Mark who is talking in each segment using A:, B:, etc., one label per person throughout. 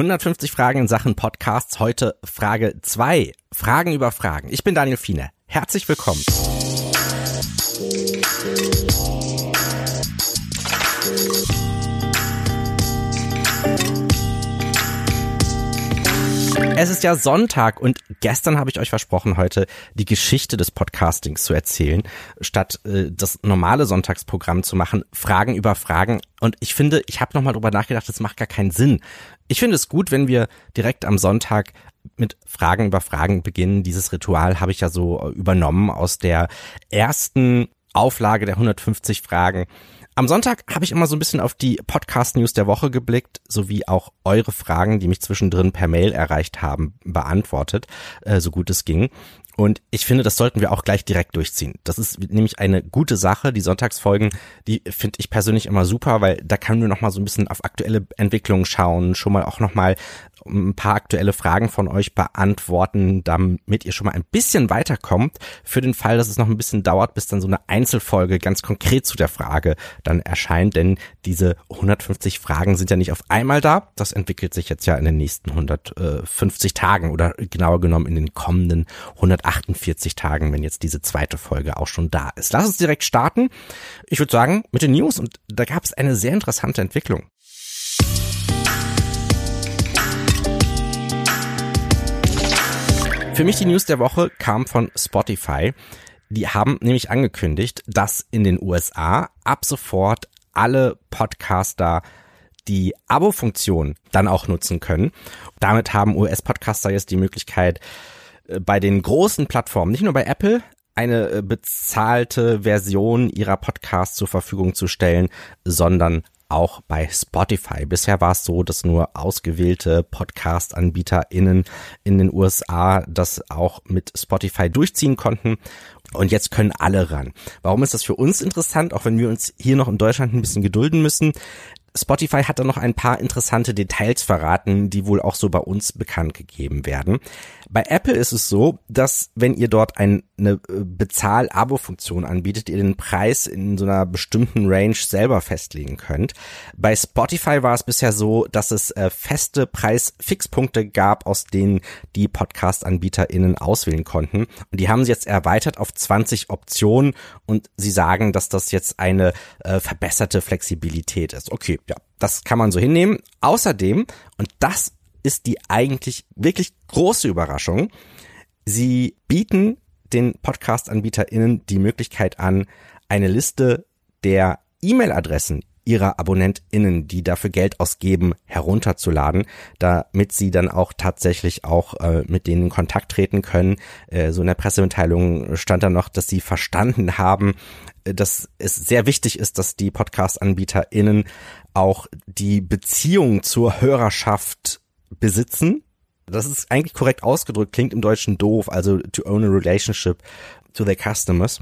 A: 150 Fragen in Sachen Podcasts. Heute Frage 2. Fragen über Fragen. Ich bin Daniel Fiene. Herzlich willkommen. Es ist ja Sonntag und gestern habe ich euch versprochen, heute die Geschichte des Podcastings zu erzählen, statt äh, das normale Sonntagsprogramm zu machen, Fragen über Fragen. Und ich finde, ich habe nochmal drüber nachgedacht, das macht gar keinen Sinn. Ich finde es gut, wenn wir direkt am Sonntag mit Fragen über Fragen beginnen. Dieses Ritual habe ich ja so übernommen aus der ersten Auflage der 150 Fragen am Sonntag habe ich immer so ein bisschen auf die Podcast-News der Woche geblickt, sowie auch eure Fragen, die mich zwischendrin per Mail erreicht haben, beantwortet, äh, so gut es ging. Und ich finde, das sollten wir auch gleich direkt durchziehen. Das ist nämlich eine gute Sache. Die Sonntagsfolgen, die finde ich persönlich immer super, weil da kann man noch mal so ein bisschen auf aktuelle Entwicklungen schauen, schon mal auch noch mal ein paar aktuelle Fragen von euch beantworten, damit ihr schon mal ein bisschen weiterkommt. Für den Fall, dass es noch ein bisschen dauert, bis dann so eine Einzelfolge ganz konkret zu der Frage dann erscheint, denn diese 150 Fragen sind ja nicht auf einmal da. Das entwickelt sich jetzt ja in den nächsten 150 Tagen oder genauer genommen in den kommenden 148 Tagen, wenn jetzt diese zweite Folge auch schon da ist. Lass uns direkt starten. Ich würde sagen, mit den News und da gab es eine sehr interessante Entwicklung. Für mich die News der Woche kam von Spotify. Die haben nämlich angekündigt, dass in den USA ab sofort alle Podcaster die Abo-Funktion dann auch nutzen können. Damit haben US-Podcaster jetzt die Möglichkeit, äh, bei den großen Plattformen, nicht nur bei Apple, eine äh, bezahlte Version ihrer Podcasts zur Verfügung zu stellen, sondern auch bei Spotify. Bisher war es so, dass nur ausgewählte Podcast-AnbieterInnen in den USA das auch mit Spotify durchziehen konnten. Und jetzt können alle ran. Warum ist das für uns interessant, auch wenn wir uns hier noch in Deutschland ein bisschen gedulden müssen? Spotify hat da noch ein paar interessante Details verraten, die wohl auch so bei uns bekannt gegeben werden. Bei Apple ist es so, dass wenn ihr dort eine äh, Bezahl-Abo-Funktion anbietet, ihr den Preis in so einer bestimmten Range selber festlegen könnt. Bei Spotify war es bisher so, dass es äh, feste Preisfixpunkte gab, aus denen die Podcast-AnbieterInnen auswählen konnten. Und die haben sie jetzt erweitert auf 20 Optionen und sie sagen, dass das jetzt eine äh, verbesserte Flexibilität ist. Okay, ja, das kann man so hinnehmen. Außerdem, und das ist die eigentlich wirklich große Überraschung. Sie bieten den Podcast-AnbieterInnen die Möglichkeit an, eine Liste der E-Mail-Adressen ihrer AbonnentInnen, die dafür Geld ausgeben, herunterzuladen, damit sie dann auch tatsächlich auch äh, mit denen in Kontakt treten können. Äh, so in der Pressemitteilung stand da noch, dass sie verstanden haben, äh, dass es sehr wichtig ist, dass die Podcast-AnbieterInnen auch die Beziehung zur Hörerschaft besitzen. Das ist eigentlich korrekt ausgedrückt, klingt im Deutschen doof, also to own a relationship to their customers.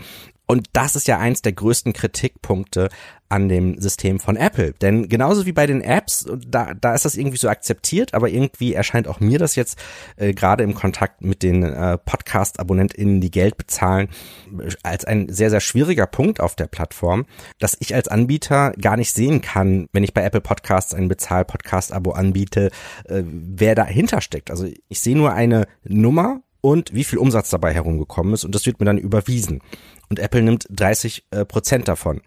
A: Und das ist ja eins der größten Kritikpunkte an dem System von Apple. Denn genauso wie bei den Apps, da, da ist das irgendwie so akzeptiert, aber irgendwie erscheint auch mir das jetzt äh, gerade im Kontakt mit den äh, Podcast-AbonnentInnen, die Geld bezahlen, als ein sehr, sehr schwieriger Punkt auf der Plattform, dass ich als Anbieter gar nicht sehen kann, wenn ich bei Apple Podcasts ein Bezahl-Podcast-Abo anbiete, äh, wer dahinter steckt. Also ich sehe nur eine Nummer und wie viel Umsatz dabei herumgekommen ist und das wird mir dann überwiesen. Und Apple nimmt 30 äh, Prozent davon.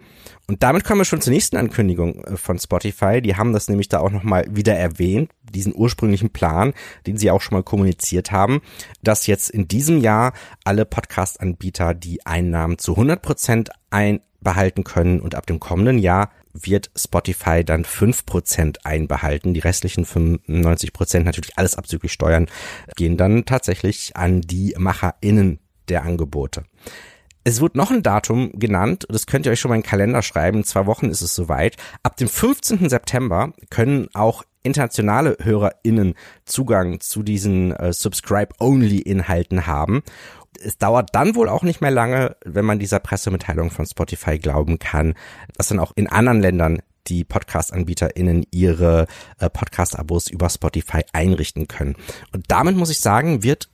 A: Und damit kommen wir schon zur nächsten Ankündigung äh, von Spotify. Die haben das nämlich da auch nochmal wieder erwähnt, diesen ursprünglichen Plan, den sie auch schon mal kommuniziert haben, dass jetzt in diesem Jahr alle Podcast-Anbieter die Einnahmen zu 100 Prozent einbehalten können und ab dem kommenden Jahr wird Spotify dann fünf Prozent einbehalten. Die restlichen 95 Prozent, natürlich alles abzüglich Steuern, gehen dann tatsächlich an die MacherInnen der Angebote. Es wird noch ein Datum genannt, das könnt ihr euch schon mal in den Kalender schreiben, in zwei Wochen ist es soweit. Ab dem 15. September können auch internationale HörerInnen Zugang zu diesen äh, Subscribe-Only-Inhalten haben es dauert dann wohl auch nicht mehr lange, wenn man dieser Pressemitteilung von Spotify glauben kann, dass dann auch in anderen Ländern die Podcast-AnbieterInnen ihre äh, Podcast-Abos über Spotify einrichten können. Und damit muss ich sagen, wird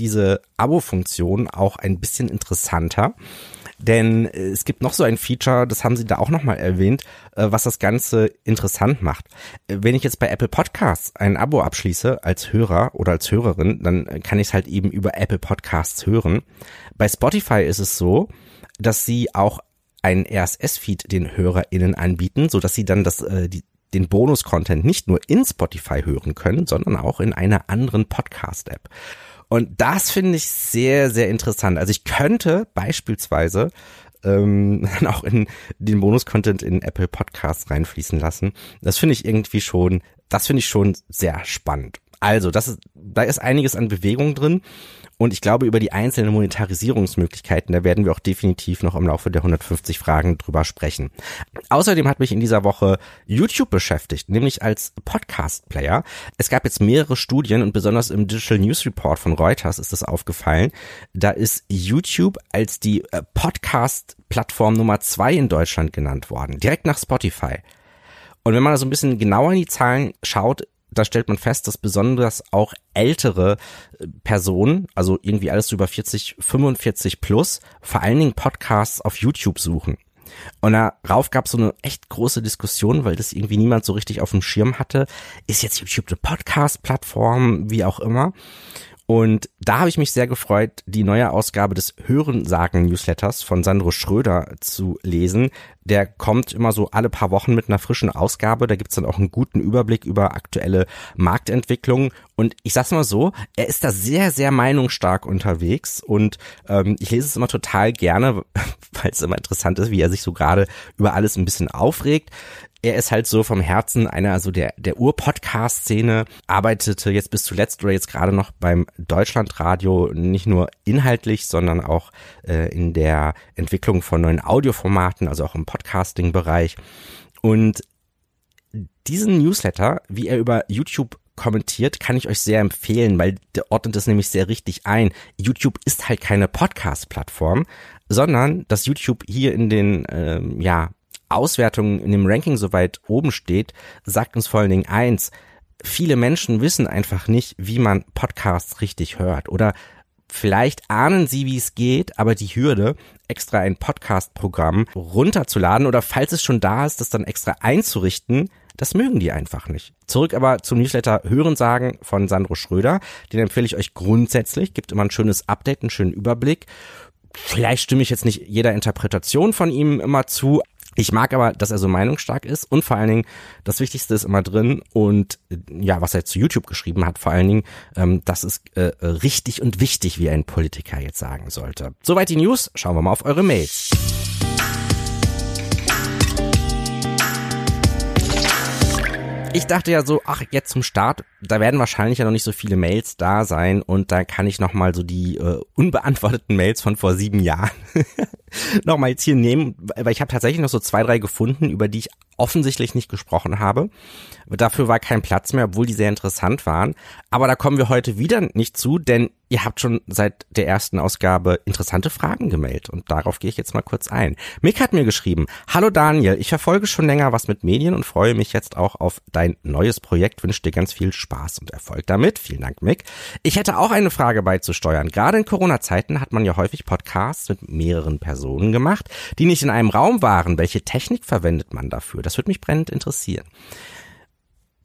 A: diese Abo-Funktion auch ein bisschen interessanter. Denn äh, es gibt noch so ein Feature, das haben sie da auch nochmal erwähnt, äh, was das Ganze interessant macht. Äh, wenn ich jetzt bei Apple Podcasts ein Abo abschließe als Hörer oder als Hörerin, dann kann ich es halt eben über Apple Podcasts hören. Bei Spotify ist es so, dass sie auch einen RSS-Feed den HörerInnen anbieten, so sie dann das, äh, die, den Bonus-Content nicht nur in Spotify hören können, sondern auch in einer anderen Podcast-App. Und das finde ich sehr, sehr interessant. Also ich könnte beispielsweise ähm, auch in den Bonus-Content in Apple Podcasts reinfließen lassen. Das finde ich irgendwie schon, das finde ich schon sehr spannend. Also, das ist, da ist einiges an Bewegung drin. Und ich glaube, über die einzelnen Monetarisierungsmöglichkeiten, da werden wir auch definitiv noch im Laufe der 150 Fragen drüber sprechen. Außerdem hat mich in dieser Woche YouTube beschäftigt, nämlich als Podcast-Player. Es gab jetzt mehrere Studien und besonders im Digital News Report von Reuters ist das aufgefallen. Da ist YouTube als die äh, Podcast-Plattform Nummer zwei in Deutschland genannt worden, direkt nach Spotify. Und wenn man da so ein bisschen genauer in die Zahlen schaut, da stellt man fest, dass besonders auch ältere äh, Personen, also irgendwie alles über 40, 45 plus, vor allen Dingen Podcasts auf YouTube suchen. Und darauf gab es so eine echt große Diskussion, weil das irgendwie niemand so richtig auf dem Schirm hatte. Ist jetzt YouTube eine Podcast-Plattform, wie auch immer? Und da habe ich mich sehr gefreut, die neue Ausgabe des Hörensagen-Newsletters von Sandro Schröder zu lesen. Der kommt immer so alle paar Wochen mit einer frischen Ausgabe. Da gibt's dann auch einen guten Überblick über aktuelle Marktentwicklungen. Und ich sag's mal so, er ist da sehr, sehr meinungsstark unterwegs. Und ähm, ich lese es immer total gerne, weil es immer interessant ist, wie er sich so gerade über alles ein bisschen aufregt er ist halt so vom Herzen einer, also der, der Ur-Podcast-Szene, arbeitete jetzt bis zuletzt oder jetzt gerade noch beim Deutschlandradio nicht nur inhaltlich, sondern auch äh, in der Entwicklung von neuen Audioformaten, also auch im Podcasting-Bereich. Und diesen Newsletter, wie er über YouTube kommentiert, kann ich euch sehr empfehlen, weil der ordnet es nämlich sehr richtig ein. YouTube ist halt keine Podcast-Plattform, sondern dass YouTube hier in den ähm, ja Auswertung in dem Ranking so weit oben steht, sagt uns vor allen Dingen eins. Viele Menschen wissen einfach nicht, wie man Podcasts richtig hört oder Vielleicht ahnen Sie, wie es geht, aber die Hürde, extra ein Podcast-Programm runterzuladen oder falls es schon da ist, das dann extra einzurichten, das mögen die einfach nicht. Zurück aber zum Newsletter Hörensagen von Sandro Schröder. Den empfehle ich euch grundsätzlich. Gibt immer ein schönes Update, einen schönen Überblick. Vielleicht stimme ich jetzt nicht jeder Interpretation von ihm immer zu, ich mag aber, dass er so meinungsstark ist und vor allen Dingen, das Wichtigste ist immer drin und ja, was er zu YouTube geschrieben hat, vor allen Dingen, ähm, das ist äh, richtig und wichtig, wie ein Politiker jetzt sagen sollte. Soweit die News, schauen wir mal auf eure Mails. Ich dachte ja so, ach, jetzt zum Start, da werden wahrscheinlich ja noch nicht so viele Mails da sein und da kann ich nochmal so die äh, unbeantworteten Mails von vor sieben Jahren nochmal jetzt hier nehmen, weil ich habe tatsächlich noch so zwei, drei gefunden, über die ich offensichtlich nicht gesprochen habe. Dafür war kein Platz mehr, obwohl die sehr interessant waren. Aber da kommen wir heute wieder nicht zu, denn ihr habt schon seit der ersten Ausgabe interessante Fragen gemeldet und darauf gehe ich jetzt mal kurz ein. Mick hat mir geschrieben, Hallo Daniel, ich verfolge schon länger was mit Medien und freue mich jetzt auch auf dein neues Projekt, wünsche dir ganz viel Spaß und Erfolg damit. Vielen Dank, Mick. Ich hätte auch eine Frage beizusteuern. Gerade in Corona-Zeiten hat man ja häufig Podcasts mit mehreren Personen gemacht, die nicht in einem Raum waren. Welche Technik verwendet man dafür? Das würde mich brennend interessieren.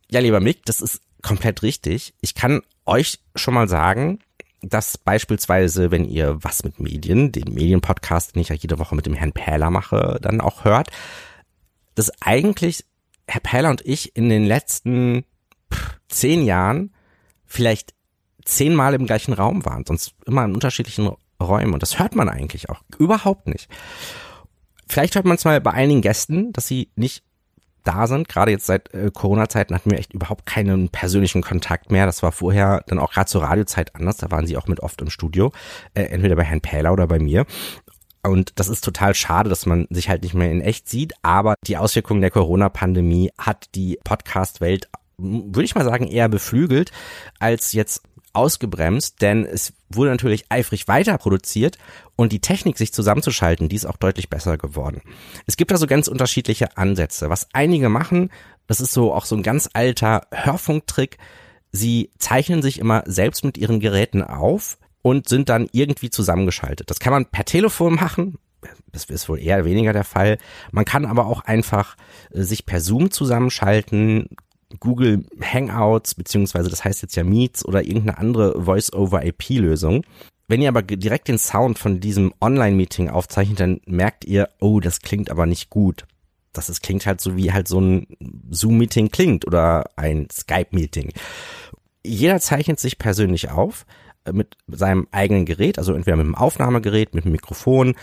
A: Ja, lieber Mick, das ist komplett richtig. Ich kann euch schon mal sagen, dass beispielsweise, wenn ihr was mit Medien, den Medienpodcast, den ich ja jede Woche mit dem Herrn Pähler mache, dann auch hört, dass eigentlich Herr Pähler und ich in den letzten zehn Jahren vielleicht zehnmal im gleichen Raum waren, sonst immer in unterschiedlichen Räumen. Und das hört man eigentlich auch überhaupt nicht. Vielleicht hört man es mal bei einigen Gästen, dass sie nicht da sind. Gerade jetzt seit äh, Corona-Zeiten hatten wir echt überhaupt keinen persönlichen Kontakt mehr. Das war vorher dann auch gerade zur Radiozeit anders. Da waren sie auch mit oft im Studio, äh, entweder bei Herrn Pähler oder bei mir. Und das ist total schade, dass man sich halt nicht mehr in echt sieht. Aber die Auswirkungen der Corona-Pandemie hat die Podcast-Welt, würde ich mal sagen, eher beflügelt als jetzt ausgebremst, denn es wurde natürlich eifrig weiter produziert und die Technik, sich zusammenzuschalten, die ist auch deutlich besser geworden. Es gibt also ganz unterschiedliche Ansätze. Was einige machen, das ist so auch so ein ganz alter Hörfunktrick. Sie zeichnen sich immer selbst mit ihren Geräten auf und sind dann irgendwie zusammengeschaltet. Das kann man per Telefon machen, das ist wohl eher weniger der Fall. Man kann aber auch einfach äh, sich per Zoom zusammenschalten, Google Hangouts, beziehungsweise das heißt jetzt ja Meets oder irgendeine andere Voice-over-IP-Lösung. Wenn ihr aber direkt den Sound von diesem Online-Meeting aufzeichnet, dann merkt ihr, oh, das klingt aber nicht gut. Das ist, klingt halt so, wie halt so ein Zoom-Meeting klingt oder ein Skype-Meeting. Jeder zeichnet sich persönlich auf äh, mit seinem eigenen Gerät, also entweder mit dem Aufnahmegerät, mit dem Mikrofon.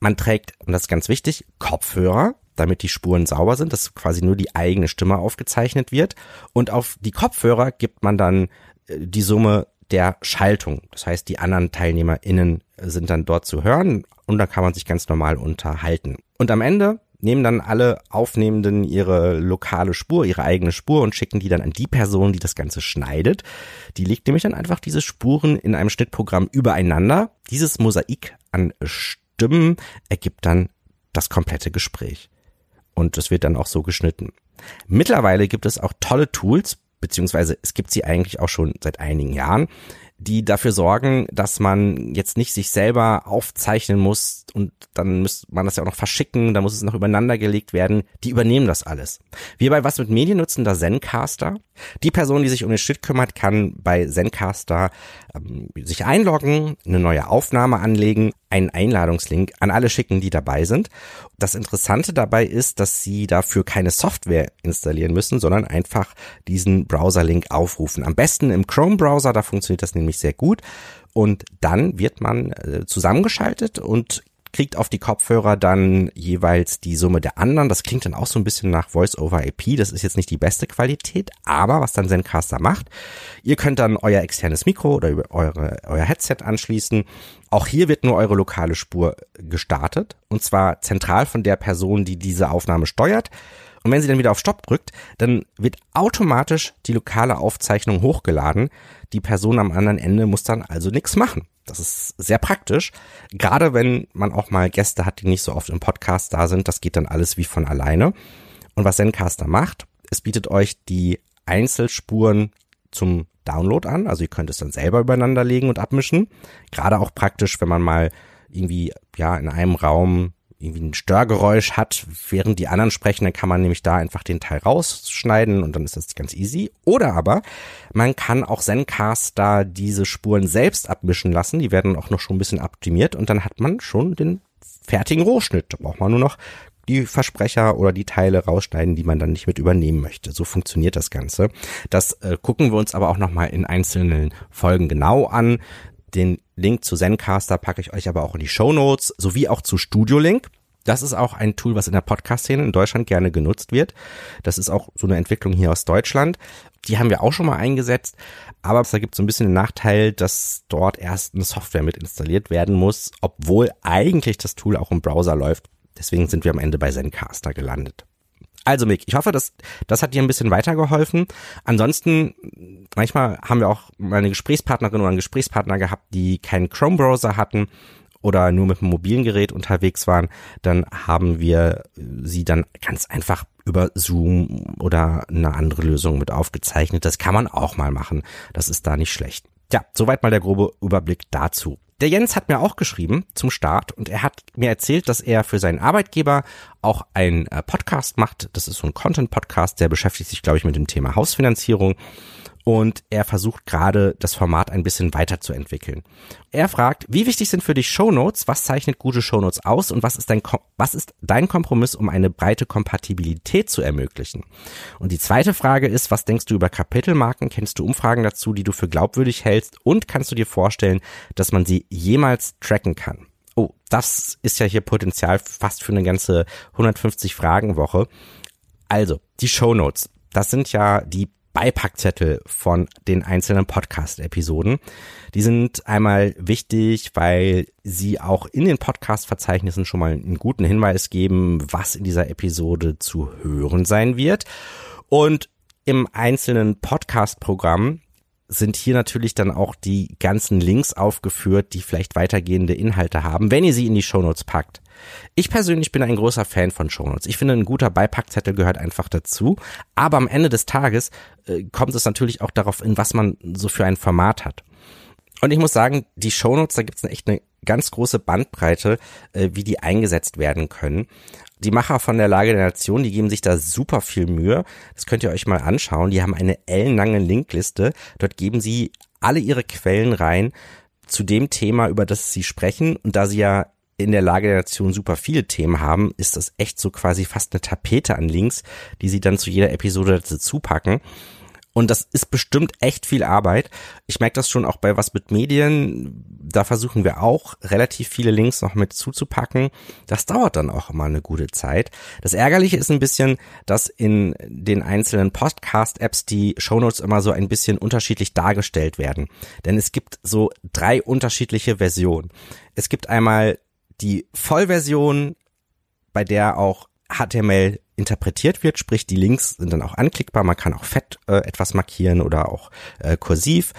A: Man trägt, und das ist ganz wichtig, Kopfhörer, damit die Spuren sauber sind, dass quasi nur die eigene Stimme aufgezeichnet wird. Und auf die Kopfhörer gibt man dann äh, die Summe der Schaltung. Das heißt, die anderen TeilnehmerInnen sind dann dort zu hören und da kann man sich ganz normal unterhalten. Und am Ende nehmen dann alle Aufnehmenden ihre lokale Spur, ihre eigene Spur und schicken die dann an die Person, die das Ganze schneidet. Die legt nämlich dann einfach diese Spuren in einem Schnittprogramm übereinander. Dieses Mosaik an Stimmen ergibt dann das komplette Gespräch. Und es wird dann auch so geschnitten. Mittlerweile gibt es auch tolle Tools, beziehungsweise es gibt sie eigentlich auch schon seit einigen Jahren, die dafür sorgen, dass man jetzt nicht sich selber aufzeichnen muss und dann muss man das ja auch noch verschicken, da muss es noch übereinander gelegt werden. Die übernehmen das alles. Wir bei Was mit Medien nutzen da Zencaster. Die Person, die sich um den Schnitt kümmert, kann bei Zencaster ähm, sich einloggen, eine neue Aufnahme anlegen, einen Einladungslink an alle schicken, die dabei sind. Das Interessante dabei ist, dass sie dafür keine Software installieren müssen, sondern einfach diesen Browser-Link aufrufen. Am besten im Chrome-Browser, da funktioniert das nämlich sehr gut. Und dann wird man äh, zusammengeschaltet und kriegt auf die Kopfhörer dann jeweils die Summe der anderen. Das klingt dann auch so ein bisschen nach Voice-over-IP. Das ist jetzt nicht die beste Qualität, aber was dann Zencaster macht, ihr könnt dann euer externes Mikro oder eure, euer Headset anschließen. Auch hier wird nur eure lokale Spur gestartet und zwar zentral von der Person, die diese Aufnahme steuert. Und wenn sie dann wieder auf Stopp drückt, dann wird automatisch die lokale Aufzeichnung hochgeladen. Die Person am anderen Ende muss dann also nichts machen. Das ist sehr praktisch. Gerade wenn man auch mal Gäste hat, die nicht so oft im Podcast da sind, das geht dann alles wie von alleine. Und was Zencaster macht, es bietet euch die Einzelspuren zum Download an. Also ihr könnt es dann selber übereinander legen und abmischen. Gerade auch praktisch, wenn man mal irgendwie, ja, in einem Raum irgendwie ein Störgeräusch hat, während die anderen sprechen, dann kann man nämlich da einfach den Teil rausschneiden und dann ist das ganz easy. Oder aber man kann auch Zencaster diese Spuren selbst abmischen lassen, die werden auch noch schon ein bisschen optimiert und dann hat man schon den fertigen Rohschnitt. Da braucht man nur noch die Versprecher oder die Teile rausschneiden, die man dann nicht mit übernehmen möchte. So funktioniert das Ganze. Das äh, gucken wir uns aber auch nochmal in einzelnen Folgen genau an. Den Link zu Zencaster packe ich euch aber auch in die Show Notes, sowie auch zu Studio Link. Das ist auch ein Tool, was in der Podcast-Szene in Deutschland gerne genutzt wird. Das ist auch so eine Entwicklung hier aus Deutschland. Die haben wir auch schon mal eingesetzt, aber da gibt es so ein bisschen den Nachteil, dass dort erst eine Software mit installiert werden muss, obwohl eigentlich das Tool auch im Browser läuft. Deswegen sind wir am Ende bei Zencaster gelandet. Also Mick, ich hoffe, dass das hat dir ein bisschen weitergeholfen. Ansonsten, manchmal haben wir auch mal eine Gesprächspartnerin oder einen Gesprächspartner gehabt, die keinen Chrome-Browser hatten oder nur mit einem mobilen Gerät unterwegs waren, dann haben wir sie dann ganz einfach über Zoom oder eine andere Lösung mit aufgezeichnet. Das kann man auch mal machen. Das ist da nicht schlecht. Ja, soweit mal der grobe Überblick dazu. Der Jens hat mir auch geschrieben zum Start und er hat mir erzählt, dass er für seinen Arbeitgeber auch einen äh, Podcast macht. Das ist so ein Content-Podcast, der beschäftigt sich, glaube ich, mit dem Thema Hausfinanzierung und er versucht gerade das Format ein bisschen weiterzuentwickeln. Er fragt, wie wichtig sind für dich Shownotes? Was zeichnet gute Shownotes aus und was ist dein was ist dein Kompromiss, um eine breite Kompatibilität zu ermöglichen? Und die zweite Frage ist, was denkst du über Kapitelmarken? Kennst du Umfragen dazu, die du für glaubwürdig hältst und kannst du dir vorstellen, dass man sie jemals tracken kann? Oh, das ist ja hier Potenzial fast für eine ganze 150 Fragen Woche. Also, die Shownotes. Das sind ja die Beipackzettel von den einzelnen Podcast-Episoden. Die sind einmal wichtig, weil sie auch in den Podcast-Verzeichnissen schon mal einen guten Hinweis geben, was in dieser Episode zu hören sein wird. Und im einzelnen Podcast-Programm sind hier natürlich dann auch die ganzen Links aufgeführt, die vielleicht weitergehende Inhalte haben, wenn ihr sie in die Shownotes packt. Ich persönlich bin ein großer Fan von Shownotes. Ich finde, ein guter Beipackzettel gehört einfach dazu. Aber am Ende des Tages äh, kommt es natürlich auch darauf in, was man so für ein Format hat. Und ich muss sagen, die Shownotes, da gibt's echt eine ganz große Bandbreite, äh, wie die eingesetzt werden können. Die Macher von der Lage der Nation, die geben sich da super viel Mühe. Das könnt ihr euch mal anschauen. Die haben eine ellenlange Linkliste. Dort geben sie alle ihre Quellen rein zu dem Thema, über das sie sprechen. Und da sie ja in der Lage der Nation super viele Themen haben, ist das echt so quasi fast eine Tapete an Links, die sie dann zu jeder Episode dazu packen. Und das ist bestimmt echt viel Arbeit. Ich merke das schon auch bei was mit Medien. Da versuchen wir auch relativ viele Links noch mit zuzupacken. Das dauert dann auch immer eine gute Zeit. Das Ärgerliche ist ein bisschen, dass in den einzelnen Podcast-Apps die Shownotes immer so ein bisschen unterschiedlich dargestellt werden. Denn es gibt so drei unterschiedliche Versionen. Es gibt einmal die Vollversion, bei der auch HTML interpretiert wird, sprich die Links sind dann auch anklickbar, man kann auch fett äh, etwas markieren oder auch äh, kursiv.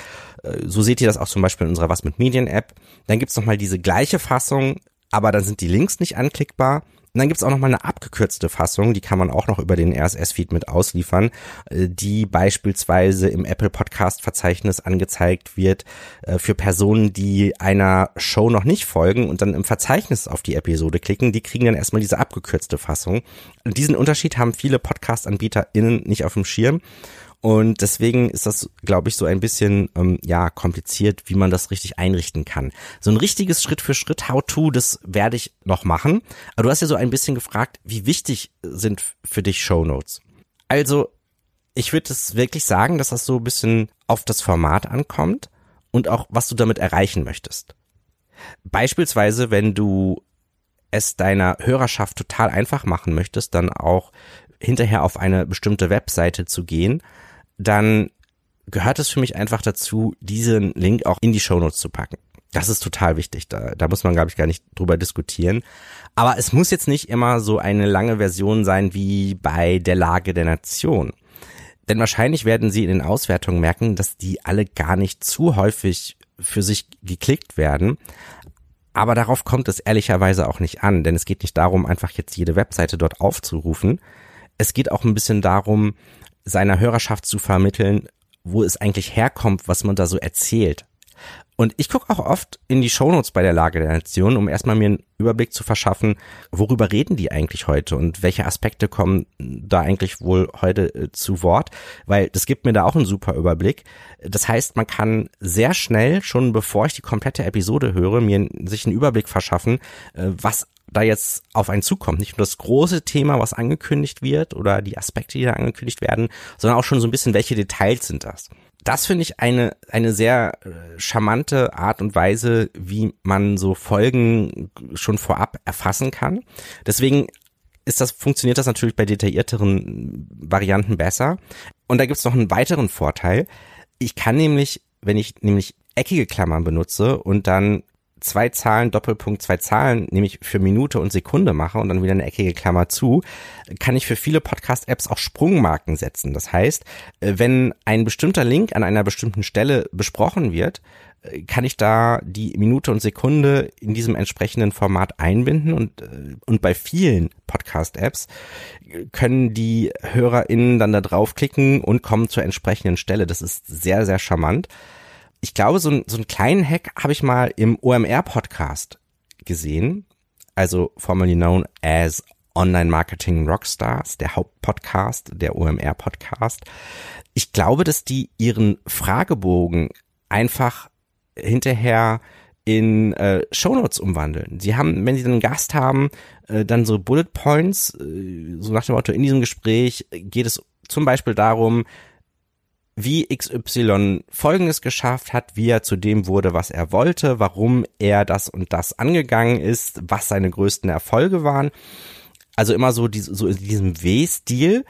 A: Äh, so seht ihr das auch zum Beispiel in unserer Was mit Medien App. Dann gibt's noch mal diese gleiche Fassung, aber dann sind die Links nicht anklickbar. Und dann gibt's auch noch mal eine abgekürzte Fassung, die kann man auch noch über den RSS-Feed mit ausliefern, äh, die beispielsweise im Apple Podcast-Verzeichnis angezeigt wird äh, für Personen, die einer Show noch nicht folgen und dann im Verzeichnis auf die Episode klicken. Die kriegen dann erstmal diese abgekürzte Fassung. Und diesen Unterschied haben viele Podcast-AnbieterInnen nicht auf dem Schirm. Und deswegen ist das, glaube ich, so ein bisschen ähm, ja kompliziert, wie man das richtig einrichten kann. So ein richtiges Schritt für Schritt How-to, das werde ich noch machen. Aber du hast ja so ein bisschen gefragt, wie wichtig sind für dich Show Notes? Also ich würde es wirklich sagen, dass das so ein bisschen auf das Format ankommt und auch was du damit erreichen möchtest. Beispielsweise, wenn du es deiner Hörerschaft total einfach machen möchtest, dann auch hinterher auf eine bestimmte Webseite zu gehen dann gehört es für mich einfach dazu, diesen Link auch in die Shownotes zu packen. Das ist total wichtig. Da, da muss man, glaube ich, gar nicht drüber diskutieren. Aber es muss jetzt nicht immer so eine lange Version sein wie bei der Lage der Nation. Denn wahrscheinlich werden Sie in den Auswertungen merken, dass die alle gar nicht zu häufig für sich geklickt werden. Aber darauf kommt es ehrlicherweise auch nicht an, denn es geht nicht darum, einfach jetzt jede Webseite dort aufzurufen. Es geht auch ein bisschen darum, seiner Hörerschaft zu vermitteln, wo es eigentlich herkommt, was man da so erzählt. Und ich gucke auch oft in die Shownotes bei der Lage der Nation, um erstmal mir einen Überblick zu verschaffen, worüber reden die eigentlich heute und welche Aspekte kommen da eigentlich wohl heute äh, zu Wort, weil das gibt mir da auch einen super Überblick. Das heißt, man kann sehr schnell, schon bevor ich die komplette Episode höre, mir sich einen Überblick verschaffen, äh, was da jetzt auf einen zukommt. Nicht nur das große Thema, was angekündigt wird oder die Aspekte, die da angekündigt werden, sondern auch schon so ein bisschen, welche Details sind das. Das finde ich eine, eine sehr äh, charmante Art und Weise, wie man so Folgen schon vorab erfassen kann. Deswegen ist das, funktioniert das natürlich bei detaillierteren Varianten besser. Und da gibt es noch einen weiteren Vorteil. Ich kann nämlich, wenn ich nämlich eckige Klammern benutze und dann zwei Zahlen, Doppelpunkt, zwei Zahlen, nämlich für Minute und Sekunde mache und dann wieder eine eckige Klammer zu, kann ich für viele Podcast-Apps auch Sprungmarken setzen. Das heißt, äh, wenn ein bestimmter Link an einer bestimmten Stelle besprochen wird, äh, kann ich da die Minute und Sekunde in diesem entsprechenden Format einbinden und, äh, und bei vielen Podcast-Apps können die HörerInnen dann da draufklicken und kommen zur entsprechenden Stelle. Das ist sehr, sehr charmant ich glaube, so, ein, so einen kleinen Hack habe ich mal im OMR-Podcast gesehen, also formerly known as Online Marketing Rockstars, der Hauptpodcast, der OMR-Podcast. Ich glaube, dass die ihren Fragebogen einfach hinterher in äh, Shownotes umwandeln. Sie haben, wenn sie einen Gast haben, äh, dann so Bullet Points, äh, so nach dem Motto, in diesem Gespräch geht es zum Beispiel darum, wie XY Folgendes geschafft hat, wie er zu dem wurde, was er wollte, warum er das und das angegangen ist, was seine größten Erfolge waren. Also immer so, die, so in diesem W-Stil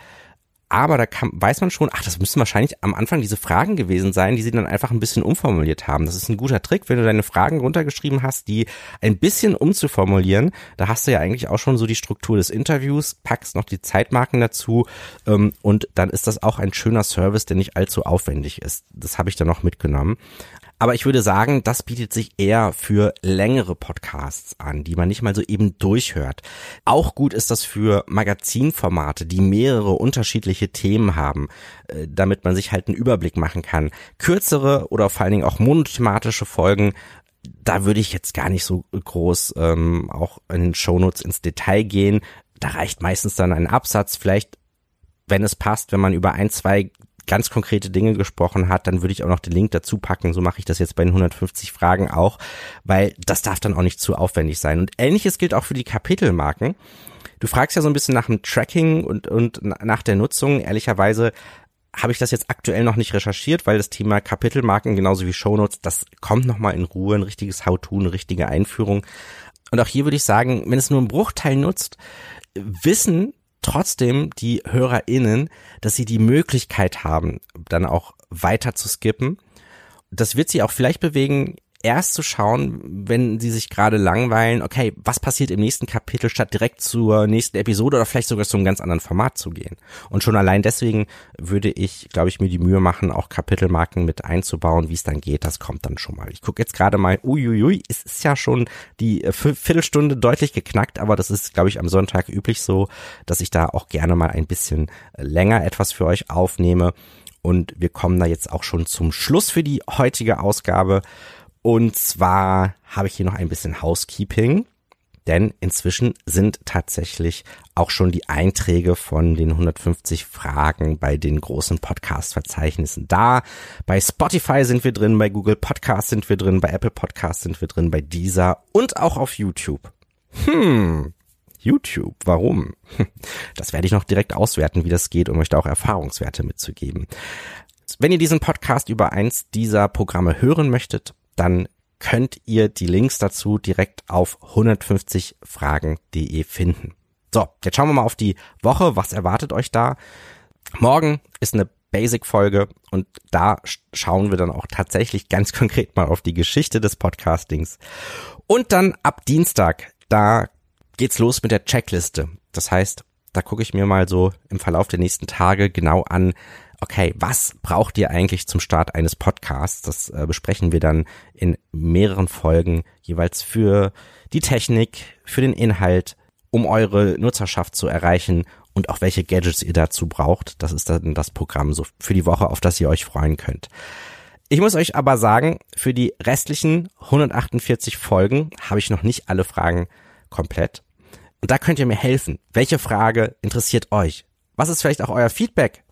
A: aber da kann, weiß man schon, ach, das müssen wahrscheinlich am Anfang diese Fragen gewesen sein, die sie dann einfach ein bisschen umformuliert haben. Das ist ein guter Trick, wenn du deine Fragen runtergeschrieben hast, die ein bisschen umzuformulieren. Da hast du ja eigentlich auch schon so die Struktur des Interviews, packst noch die Zeitmarken dazu ähm, und dann ist das auch ein schöner Service, der nicht allzu aufwendig ist. Das habe ich dann noch mitgenommen. Aber ich würde sagen, das bietet sich eher für längere Podcasts an, die man nicht mal so eben durchhört. Auch gut ist das für Magazinformate, die mehrere unterschiedliche Themen haben, äh, damit man sich halt einen Überblick machen kann. Kürzere oder vor allen Dingen auch monothematische Folgen da würde ich jetzt gar nicht so groß ähm, auch in den Shownotes ins Detail gehen. Da reicht meistens dann ein Absatz, vielleicht, wenn es passt, wenn man über ein, zwei ganz konkrete Dinge gesprochen hat, dann würde ich auch noch den Link dazu packen. So mache ich das jetzt bei den 150 Fragen auch, weil das darf dann auch nicht zu aufwendig sein. Und ähnliches gilt auch für die Kapitelmarken. Du fragst ja so ein bisschen nach dem Tracking und, und nach der Nutzung. Ehrlicherweise habe ich das jetzt aktuell noch nicht recherchiert, weil das Thema Kapitelmarken genauso wie Shownotes, das kommt nochmal in Ruhe, ein richtiges How-To, eine richtige Einführung. Und auch hier würde ich sagen, wenn es nur einen Bruchteil nutzt, wissen trotzdem die HörerInnen, dass sie die Möglichkeit haben, dann auch weiter zu skippen. Das wird sie auch vielleicht bewegen, erst zu schauen, wenn sie sich gerade langweilen, okay, was passiert im nächsten Kapitel, statt direkt zur nächsten Episode oder vielleicht sogar zu einem ganz anderen Format zu gehen. Und schon allein deswegen würde ich, glaube ich, mir die Mühe machen, auch Kapitelmarken mit einzubauen, wie es dann geht, das kommt dann schon mal. Ich gucke jetzt gerade mal, uiuiui, es ist ja schon die äh, Viertelstunde deutlich geknackt, aber das ist, glaube ich, am Sonntag üblich so, dass ich da auch gerne mal ein bisschen länger etwas für euch aufnehme. Und wir kommen da jetzt auch schon zum Schluss für die heutige Ausgabe. Und zwar habe ich hier noch ein bisschen Housekeeping, denn inzwischen sind tatsächlich auch schon die Einträge von den 150 Fragen bei den großen Podcast-Verzeichnissen da. Bei Spotify sind wir drin, bei Google Podcast sind wir drin, bei Apple Podcast sind wir drin, bei Deezer und auch auf YouTube. Hm, YouTube, warum? Das werde ich noch direkt auswerten, wie das geht, um euch da auch Erfahrungswerte mitzugeben. Wenn ihr diesen Podcast über eins dieser Programme hören möchtet, dann könnt ihr die Links dazu direkt auf 150fragen.de finden. So, jetzt schauen wir mal auf die Woche. Was erwartet euch da? Morgen ist eine Basic-Folge und da schauen wir dann auch tatsächlich ganz konkret mal auf die Geschichte des Podcastings. Und dann ab Dienstag, da geht's los mit der Checkliste. Das heißt, da gucke ich mir mal so im Verlauf der nächsten Tage genau an, okay, was braucht ihr eigentlich zum Start eines Podcasts? Das äh, besprechen wir dann in mehreren Folgen jeweils für die Technik, für den Inhalt, um eure Nutzerschaft zu erreichen und auch welche Gadgets ihr dazu braucht. Das ist dann das Programm so für die Woche, auf das ihr euch freuen könnt. Ich muss euch aber sagen, für die restlichen 148 Folgen habe ich noch nicht alle Fragen komplett. Und da könnt ihr mir helfen. Welche Frage interessiert euch? Was ist vielleicht auch euer Feedback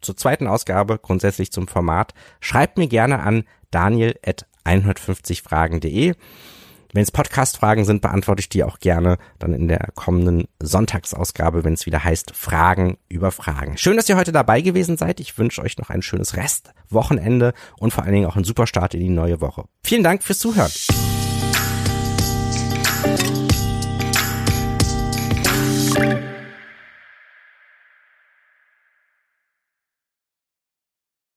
A: zur zweiten Ausgabe, grundsätzlich zum Format, schreibt mir gerne an daniel at 150fragen.de. Wenn es Podcast-Fragen sind, beantworte ich die auch gerne dann in der kommenden Sonntagsausgabe, wenn es wieder heißt Fragen über Fragen. Schön, dass ihr heute dabei gewesen seid. Ich wünsche euch noch ein schönes Restwochenende und vor allen Dingen auch einen super Start in die neue Woche. Vielen Dank fürs Zuhören. Thank